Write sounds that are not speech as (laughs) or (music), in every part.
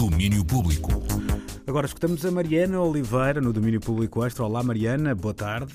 Domínio Público. Agora escutamos a Mariana Oliveira no Domínio Público Extra. Olá Mariana, boa tarde.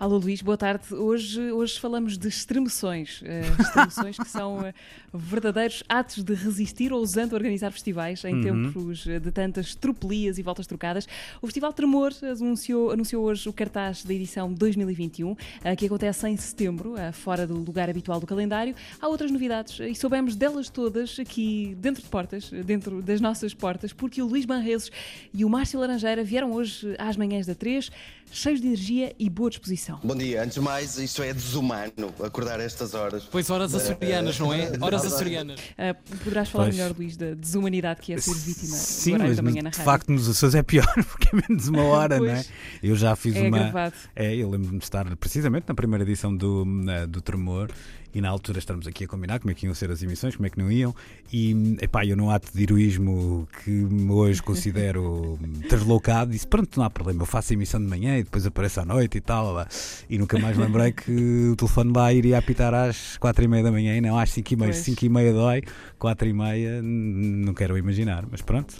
Alô Luís, boa tarde. Hoje, hoje falamos de extremações. Uh, extremações que são uh, verdadeiros atos de resistir ousando organizar festivais em uhum. tempos de tantas tropelias e voltas trocadas. O Festival Tremor anunciou, anunciou hoje o cartaz da edição 2021, uh, que acontece em setembro, fora do lugar habitual do calendário. Há outras novidades e soubemos delas todas aqui dentro de portas, dentro das nossas portas, porque o Luís Banreses e o Márcio Laranjeira vieram hoje às manhãs da 3, cheios de energia e boa disposição. Bom dia, antes de mais, isto é desumano acordar a estas horas. Pois horas açorianas, não é? (laughs) Horas açorianas. Uh, poderás falar pois. melhor, Luís, da desumanidade que é ser vítima Sim, mas da manhã na rádio. de facto nos Açores é pior, (laughs) porque é menos uma hora, não é? Eu já fiz é uma. Gravado. É, eu lembro-me de estar precisamente na primeira edição do, uh, do Tremor e na altura estamos aqui a combinar como é que iam ser as emissões, como é que não iam, e epá, eu num ato de heroísmo que hoje considero (laughs) deslocado, disse pronto, não há problema, eu faço a emissão de manhã e depois apareço à noite e tal, e nunca mais lembrei que o telefone lá iria apitar às quatro e meia da manhã e não às cinco e meia, cinco e meia dói, quatro e meia não quero imaginar, mas pronto,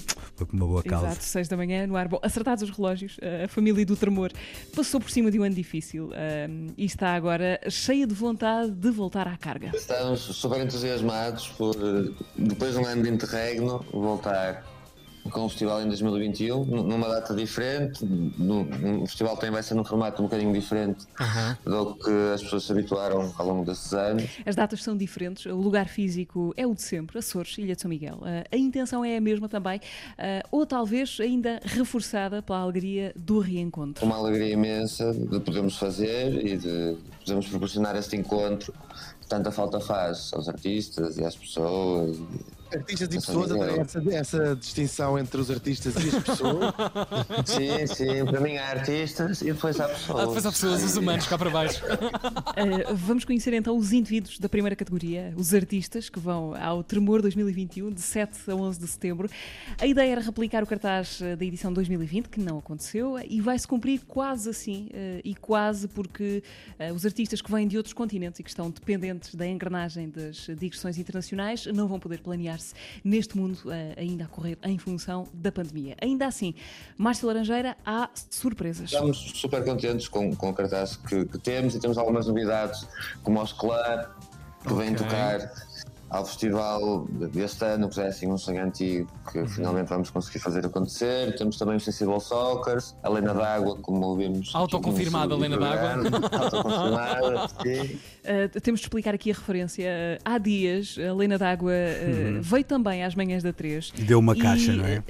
uma boa causa. Exato, seis da manhã no ar, bom, acertados os relógios, a família do tremor passou por cima de um ano difícil e está agora cheia de vontade de voltar à carga. Estamos super entusiasmados por, depois de um ano de interregno, voltar com o festival em 2021, numa data diferente. No, o festival também vai ser num formato um bocadinho diferente do que as pessoas se habituaram ao longo desses anos. As datas são diferentes, o lugar físico é o de sempre, Açores, Ilha de São Miguel. Uh, a intenção é a mesma também, uh, ou talvez ainda reforçada pela alegria do reencontro. Uma alegria imensa de podermos fazer e de podermos proporcionar este encontro que tanta falta faz aos artistas e às pessoas. Artistas e pessoas, essa, essa distinção entre os artistas e as pessoas. (laughs) sim, sim, para mim há artistas e depois há pessoas. Ah, depois há pessoas, os humanos cá para baixo. Uh, (laughs) vamos conhecer então os indivíduos da primeira categoria, os artistas que vão ao Tremor 2021, de 7 a 11 de setembro. A ideia era replicar o cartaz eh, da edição 2020, que não aconteceu, e vai-se cumprir quase assim, uh, e quase porque uh, os artistas que vêm de outros continentes e que estão dependentes da engrenagem das digressões internacionais não vão poder planear se neste mundo uh, ainda a correr em função da pandemia. Ainda assim, Márcio Laranjeira, há surpresas. Estamos super contentes com, com o cartaz que, que temos e temos algumas novidades, como os Club, que okay. vem tocar ao festival deste ano, que já é assim um sonho antigo que uhum. finalmente vamos conseguir fazer acontecer. Temos também o Sensible Soccer, a Lena d'Água, como ouvimos. Autoconfirmada a Lena d'Água. Autoconfirmada, sim. Uh, (laughs) temos de explicar aqui a referência. Uh, há dias, a Lena d'Água uh, uhum. veio também às manhãs da 3. Deu uma e, caixa, não é?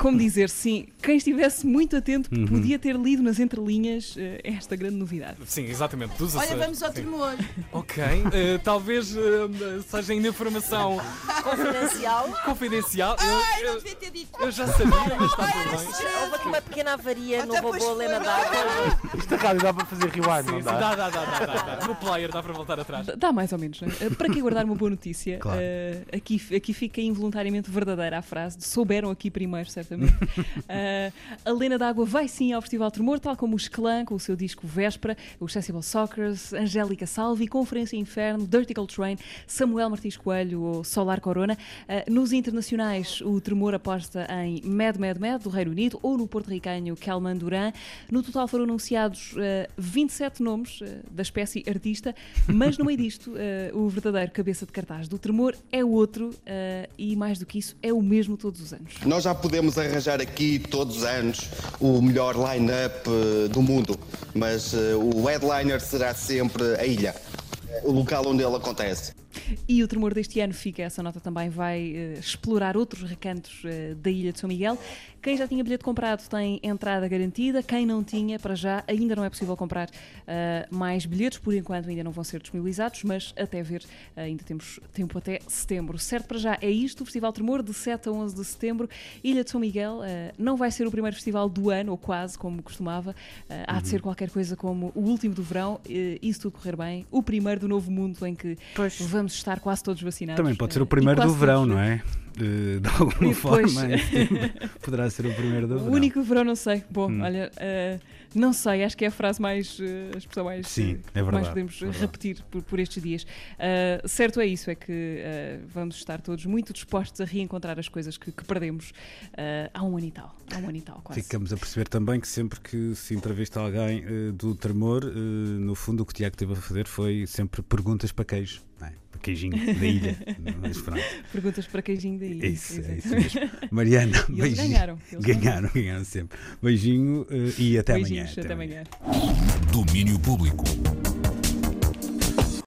como dizer, sim, quem estivesse muito atento uhum. podia ter lido nas entrelinhas esta grande novidade. Sim, exatamente. Dos Olha, vamos ao tremor. Ok, talvez seja ainda informação confidencial. confidencial. Ai, eu, não devia ter dito. Eu já sabia, mas está tudo bem. Houve aqui uma pequena avaria no robô Lena d'Água. Isto rádio dá para fazer rewind, não dá? Dá, dá, dá, dá, dá. No player dá para voltar atrás. Dá mais ou menos, não é? Para que guardar uma boa notícia? (laughs) Claro. Uh, aqui, aqui fica involuntariamente verdadeira a frase. Souberam aqui primeiro, certamente. Uh, (laughs) a Lena d'Água vai sim ao Festival Tremor, tal como os Clã, com o seu disco Véspera, o Sensible Soccers, Angélica Salvi, Conferência Inferno, Dirtical Train, Samuel Martins Coelho ou Solar Corona. Uh, nos internacionais, o Tremor aposta em Mad Mad Mad, do Reino Unido, ou no porto-ricano Kelman Duran. No total foram anunciados 27 nomes da espécie artista, mas no meio disto, (laughs) o verdadeiro cabeça de cartaz do Tremor é outro e, mais do que isso, é o mesmo todos os anos. Nós já podemos arranjar aqui todos os anos o melhor line-up do mundo, mas o headliner será sempre a ilha, o local onde ele acontece. E o tremor deste ano fica, essa nota também vai uh, explorar outros recantos uh, da Ilha de São Miguel. Quem já tinha bilhete comprado tem entrada garantida, quem não tinha, para já, ainda não é possível comprar uh, mais bilhetes, por enquanto ainda não vão ser disponibilizados, mas até ver, ainda temos tempo até setembro. Certo para já é isto, o Festival Tremor, de 7 a 11 de setembro, Ilha de São Miguel. não vai ser o primeiro festival do ano, ou quase, como costumava. Há de ser qualquer coisa como o último do verão, e se tudo correr bem, o primeiro do novo mundo em que pois. vamos estar quase todos vacinados. Também pode ser o primeiro do verão, não é? eh, de (laughs) alguma forma, (laughs) poderá ser o primeiro do O verão. único verão, não sei. Bom, Hum. olha, eh, não sei, acho que é a frase mais. eh, a expressão mais. Sim, eh, é verdade, Mais podemos verdade. repetir por, por estes dias. Eh, certo é isso, é que eh, vamos estar todos muito dispostos a reencontrar as coisas que, que perdemos eh, há um ano e tal. Há um ano e tal, quase. Ficamos a perceber também que sempre que se entrevista alguém eh, do tremor, eh, no fundo o que o Tiago teve a fazer foi sempre perguntas para queijo, não é? para queijinho da ilha. (laughs) Mas pronto, Perguntas para queijinho daí. é isso, é isso mesmo. Mariana, E eles beijinho. ganharam. eles Ganharam, ganharam sempre. Beijinho eh, e até Beijinhos, amanhã. até amanhã. Domínio Público.